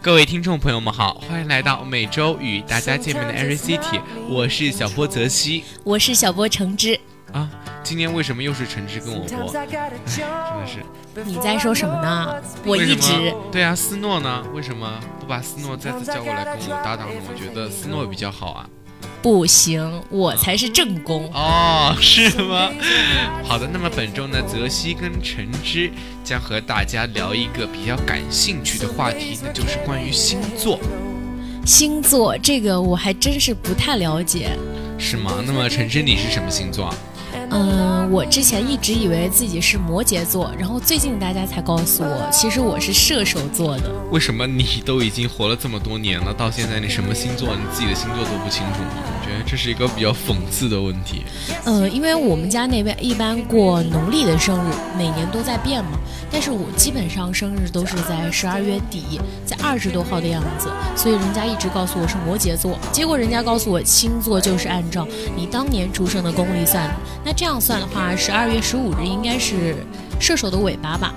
各位听众朋友们好，欢迎来到每周与大家见面的 Every City，我是小波泽西我是小波橙汁。啊。今天为什么又是橙汁跟我播 真的是，你在说什么呢？我一直对啊，斯诺呢？为什么不把斯诺再次叫过来跟我搭档呢？我觉得斯诺比较好啊。不行，我才是正宫。哦，是吗？好的，那么本周呢，泽西跟陈芝将和大家聊一个比较感兴趣的话题，那就是关于星座，星座这个我还真是不太了解。是吗？那么陈芝你是什么星座啊？嗯，我之前一直以为自己是摩羯座，然后最近大家才告诉我，其实我是射手座的。为什么你都已经活了这么多年了，到现在你什么星座，你自己的星座都不清楚吗？我觉得这是一个比较讽刺的问题。呃，因为我们家那边一般过农历的生日，每年都在变嘛。但是我基本上生日都是在十二月底，在二十多号的样子，所以人家一直告诉我是摩羯座。结果人家告诉我星座就是按照你当年出生的公历算的。那这样算的话，十二月十五日应该是射手的尾巴吧？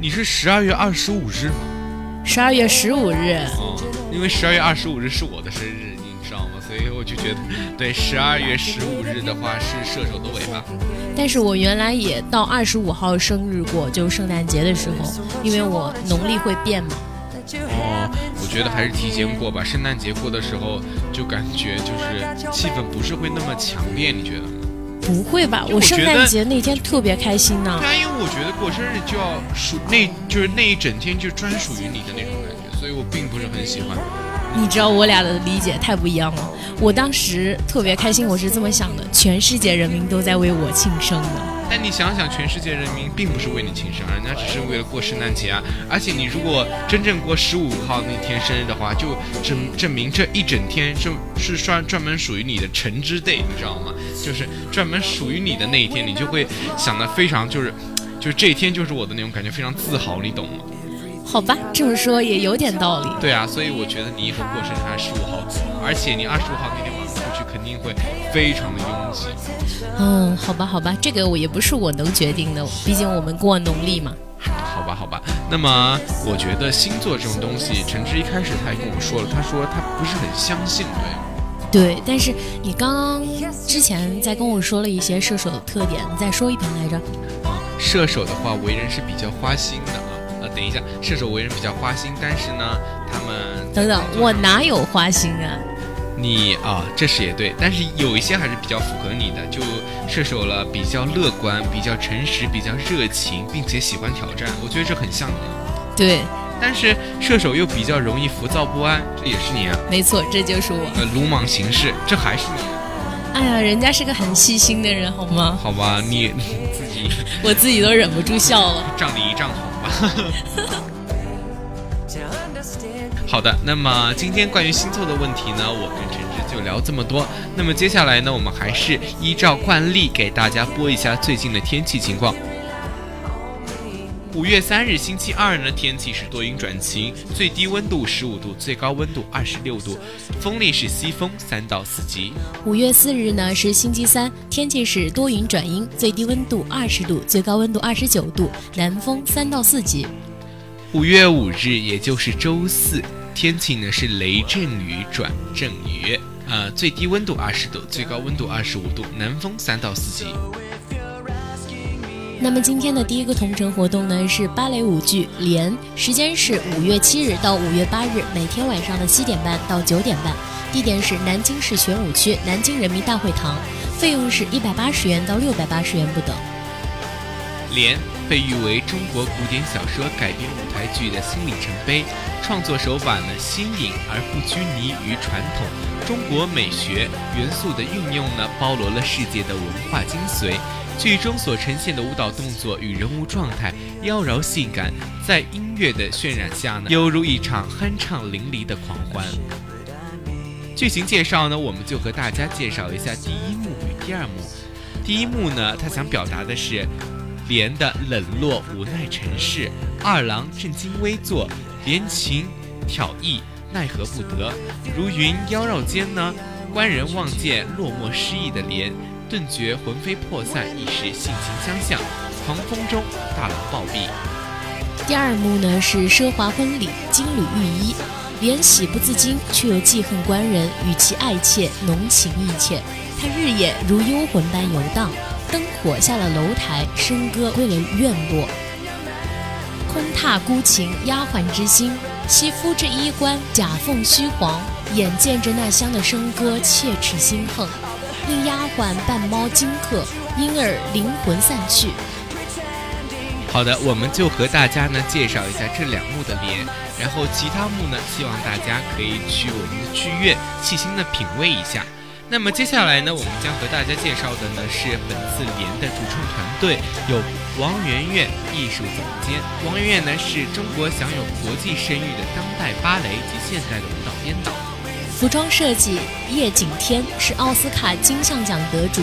你是十二月二十五日吗？十二月十五日，哦，因为十二月二十五日是我的生日，就觉得，对，十二月十五日的话是射手的尾巴。但是我原来也到二十五号生日过，就是圣诞节的时候，因为我农历会变嘛。哦，我觉得还是提前过吧。圣诞节过的时候，就感觉就是气氛不是会那么强烈，你觉得吗？不会吧？我圣诞节那天特别开心呢、对啊，因为我觉得过生日就要属那，就是那一整天就专属于你的那种感觉，所以我并不是很喜欢。你知道我俩的理解太不一样了。我当时特别开心，我是这么想的：全世界人民都在为我庆生呢。但你想想，全世界人民并不是为你庆生，人家只是为了过圣诞节啊。而且你如果真正过十五号那天生日的话，就证证明这一整天就是专专门属于你的橙汁 day，你知道吗？就是专门属于你的那一天，你就会想的非常就是，就这一天就是我的那种感觉，非常自豪，你懂吗？好吧，这么说也有点道理。对啊，所以我觉得你以后过生日还是十五号，而且你二十五号那天晚上出去肯定会非常的拥挤。嗯，好吧，好吧，这个我也不是我能决定的，毕竟我们过农历嘛。好吧，好吧。那么我觉得星座这种东西，陈志一开始他也跟我说了，他说他不是很相信，对。对，但是你刚刚之前在跟我说了一些射手的特点，你再说一遍来着。啊，射手的话为人是比较花心的啊。呃，等一下，射手为人比较花心，但是呢，他们等等，我哪有花心啊？你啊，这是也对，但是有一些还是比较符合你的，就射手了，比较乐观，比较诚实，比较热情，并且喜欢挑战，我觉得这很像你。对，但是射手又比较容易浮躁不安，这也是你啊。没错，这就是我。呃，鲁莽行事，这还是你啊。哎呀，人家是个很细心的人，好吗？好吧，你你 自己我自己都忍不住笑了。仗你一丈红吧。To understand 好的，那么今天关于星座的问题呢，我跟陈志就聊这么多。那么接下来呢，我们还是依照惯例给大家播一下最近的天气情况。五月三日星期二呢，天气是多云转晴，最低温度十五度，最高温度二十六度，风力是西风三到四级。五月四日呢是星期三，天气是多云转阴，最低温度二十度，最高温度二十九度，南风三到四级。五月五日，也就是周四，天气呢是雷阵雨转阵雨，呃，最低温度二十度，最高温度二十五度，南风三到四级。那么今天的第一个同城活动呢是芭蕾舞剧《莲》，时间是五月七日到五月八日，每天晚上的七点半到九点半，地点是南京市玄武区南京人民大会堂，费用是一百八十元到六百八十元不等。《莲》被誉为中国古典小说改编舞台剧的新里程碑，创作手法呢新颖而不拘泥于传统中国美学元素的运用呢，包罗了世界的文化精髓。剧中所呈现的舞蹈动作与人物状态妖娆性感，在音乐的渲染下呢，犹如一场酣畅淋漓的狂欢。剧情介绍呢，我们就和大家介绍一下第一幕与第二幕。第一幕呢，他想表达的是莲的冷落无奈尘世，二郎正襟危坐，怜情挑逸，奈何不得。如云妖娆间呢，官人望见落寞失意的莲，顿觉魂飞魄散，一时性情相向。狂风中，大郎暴毙。第二幕呢是奢华婚礼，金缕玉衣，莲喜不自禁，却又记恨官人与其爱妾浓情意切。他日夜如幽魂般游荡，灯火下了楼台，笙歌归了院落。空榻孤情，丫鬟之心，惜夫之衣冠，假凤虚凰。眼见着那香的笙歌，切齿心痛，令丫鬟半猫惊客，因而灵魂散去。好的，我们就和大家呢介绍一下这两幕的联，然后其他幕呢，希望大家可以去我们的剧院细心的品味一下。那么接下来呢，我们将和大家介绍的呢是本次联的主创团队，有王媛媛艺术总监。王媛媛呢是中国享有国际声誉的当代芭蕾及现代的舞蹈编导。服装设计叶景天是奥斯卡金像奖得主，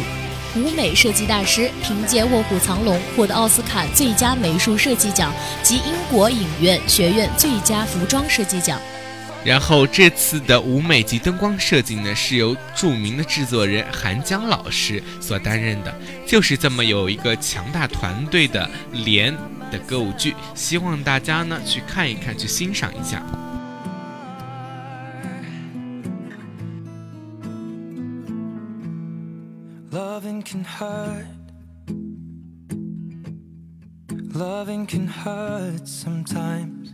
舞美设计大师，凭借《卧虎藏龙》获得奥斯卡最佳美术设计奖及英国影院学院最佳服装设计奖。然后这次的舞美及灯光设计呢，是由著名的制作人韩江老师所担任的。就是这么有一个强大团队的连的歌舞剧，希望大家呢去看一看，去欣赏一下。Loving can hurt. Loving can hurt sometimes.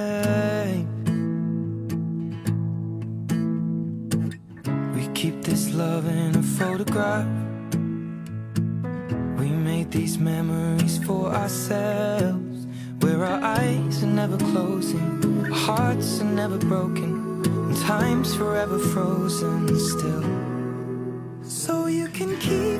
This love in a photograph. We made these memories for ourselves. Where our eyes are never closing, our hearts are never broken, and time's forever frozen still. So you can keep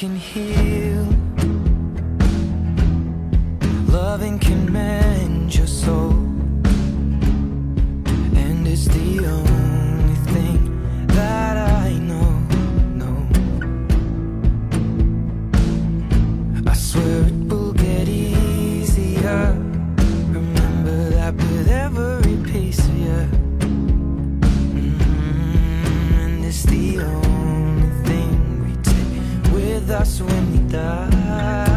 can hear pedazo en mitad.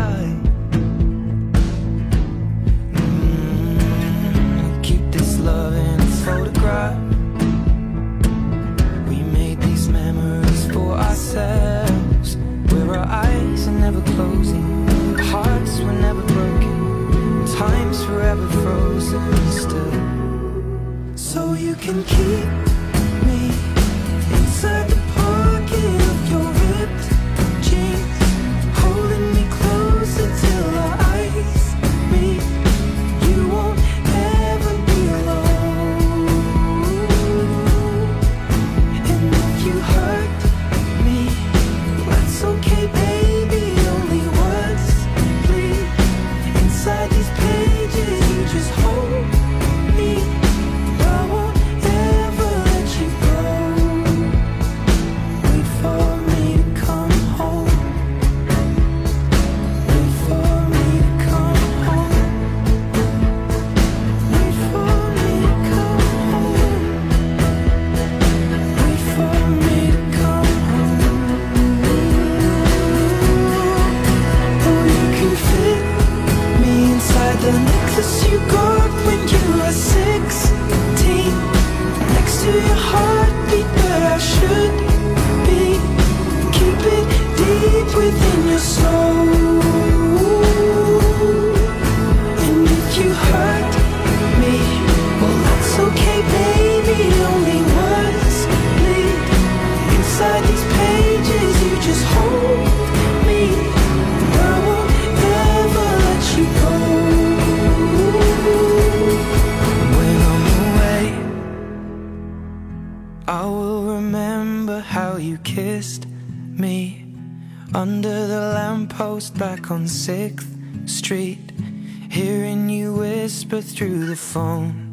Through the phone.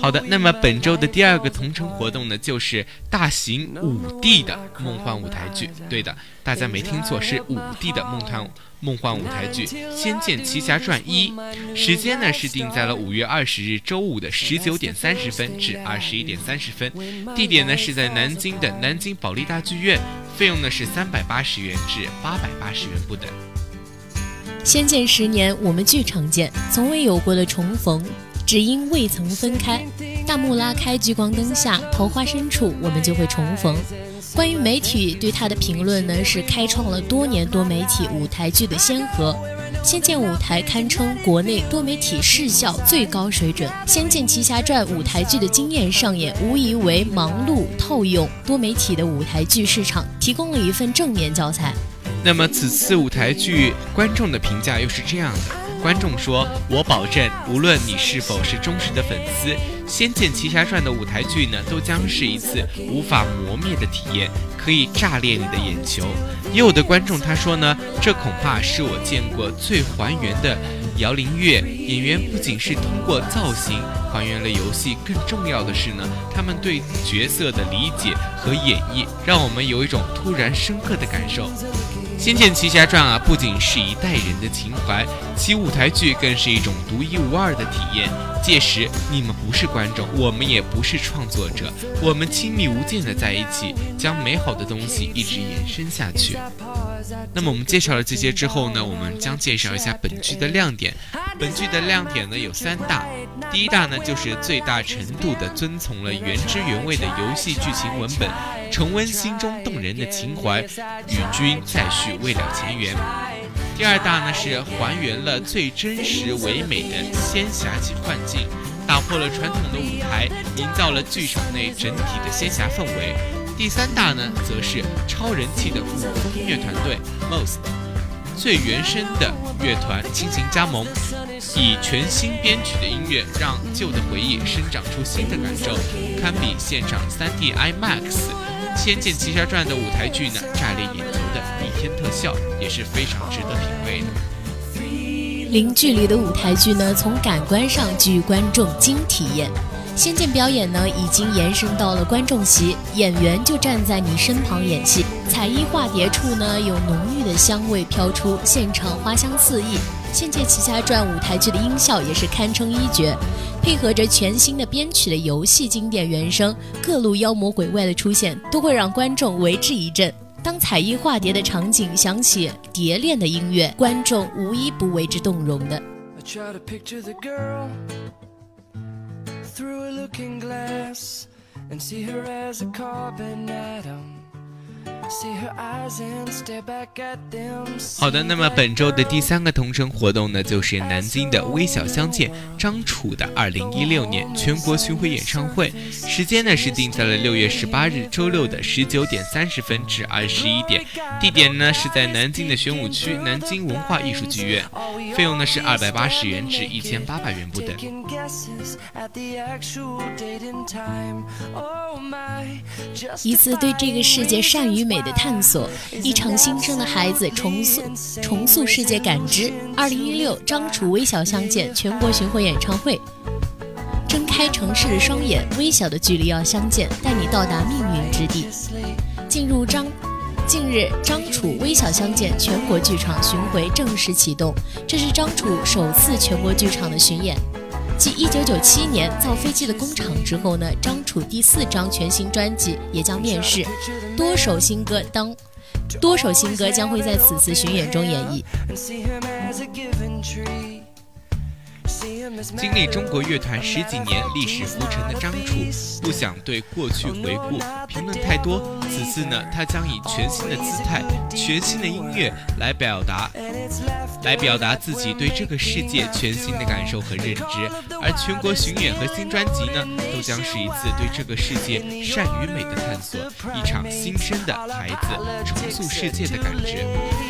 好的，那么本周的第二个同城活动呢，就是大型五 D 的梦幻舞台剧。对的，大家没听错，是五 D 的梦幻梦幻舞台剧《仙剑奇侠传一》。时间呢是定在了五月二十日周五的十九点三十分至二十一点三十分，地点呢是在南京的南京保利大剧院，费用呢是三百八十元至八百八十元不等。仙剑十年，我们剧场见，从未有过的重逢，只因未曾分开。大幕拉开，聚光灯下，桃花深处，我们就会重逢。关于媒体对他的评论呢，是开创了多年多媒体舞台剧的先河。仙剑舞台堪称国内多媒体视效最高水准，《仙剑奇侠传》舞台剧的惊艳上演，无疑为忙碌套用多媒体的舞台剧市场提供了一份正面教材。那么此次舞台剧观众的评价又是这样的：观众说，我保证，无论你是否是忠实的粉丝，《仙剑奇侠传》的舞台剧呢，都将是一次无法磨灭的体验，可以炸裂你的眼球。也有的观众他说呢，这恐怕是我见过最还原的摇铃乐，演员不仅是通过造型还原了游戏，更重要的是呢，他们对角色的理解和演绎，让我们有一种突然深刻的感受。《仙剑奇侠传》啊，不仅是一代人的情怀，其舞台剧更是一种独一无二的体验。届时，你们不是观众，我们也不是创作者，我们亲密无间的在一起，将美好的东西一直延伸下去。那么我们介绍了这些之后呢，我们将介绍一下本剧的亮点。本剧的亮点呢有三大，第一大呢就是最大程度的遵从了原汁原味的游戏剧情文本，重温心中动人的情怀，与君再续未了前缘。第二大呢是还原了最真实唯美的仙侠级幻境，打破了传统的舞台，营造了剧场内整体的仙侠氛围。第三大呢，则是超人气的古风音乐团队 Most 最原声的乐团倾情加盟，以全新编曲的音乐，让旧的回忆生长出新的感受，堪比现场 3D IMAX。《仙剑奇侠传》的舞台剧呢，炸裂眼球的逆天特效也是非常值得品味的。零距离的舞台剧呢，从感官上给予观众精体验。仙剑表演呢，已经延伸到了观众席，演员就站在你身旁演戏。彩衣化蝶处呢，有浓郁的香味飘出，现场花香四溢。《仙剑奇侠传》舞台剧的音效也是堪称一绝，配合着全新的编曲的游戏经典原声，各路妖魔鬼怪的出现都会让观众为之一振。当彩衣化蝶的场景响起蝶恋的音乐，观众无一不为之动容的。好的，那么本周的第三个同城活动呢，就是南京的微小相见张楚的二零一六年全国巡回演唱会，时间呢是定在了六月十八日周六的十九点三十分至二十一点，地点呢是在南京的玄武区南京文化艺术剧院，费用呢是二百八十元至一千八百元不等。一次对这个世界善与美的探索，一场新生的孩子重塑重塑世界感知。二零一六张楚微小相见全国巡回演唱会，睁开城市的双眼，微小的距离要相见，带你到达命运之地。进入张。近日，张楚微小相见全国剧场巡回正式启动，这是张楚首次全国剧场的巡演。继一九九七年《造飞机的工厂》之后呢，张楚第四张全新专辑也将面世，多首新歌当多首新歌将会在此次巡演中演绎。经历中国乐坛十几年历史浮沉的张楚，不想对过去回顾评论太多。此次呢，他将以全新的姿态、全新的音乐来表达，来表达自己对这个世界全新的感受和认知。而全国巡演和新专辑呢，都将是一次对这个世界善与美的探索，一场新生的孩子重塑世界的感知。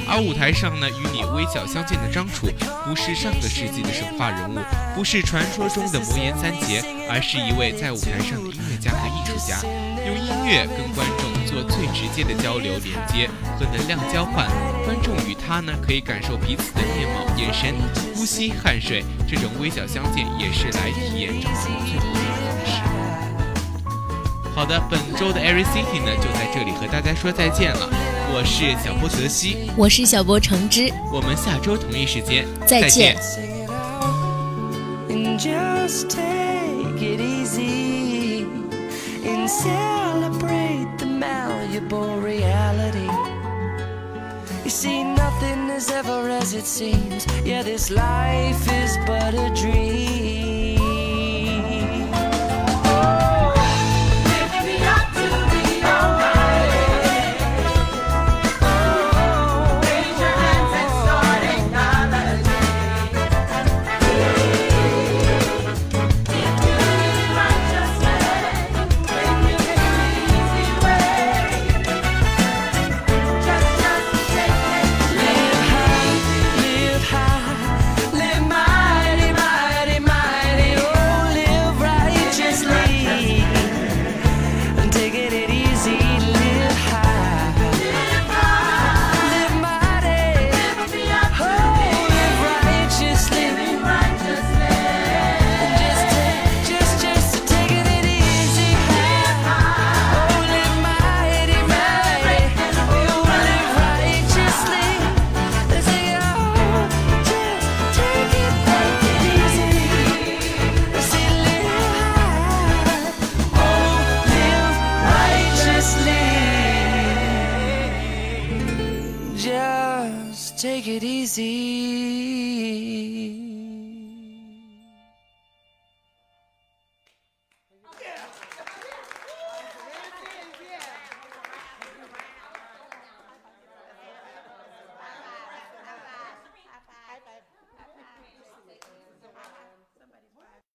而舞台上呢，与你微笑相见的张楚，不是上个世纪的神话人物，不是传说中的魔岩三杰，而是一位在舞台上的音乐家和艺术家，用音乐跟观众做最直接的交流、连接和能量交换。观众与他呢，可以感受彼此的面貌、眼神、呼吸、汗水，这种微小相见也是来体验张楚最后的方式。好的，本周的 Every City 呢，就在这里和大家说再见了。我是小波泽西，我是小波橙汁，我们下周同一时间再见。And just take it easy and celebrate the malleable reality. You see, nothing is ever as it seems. Yeah, this life is but a dream.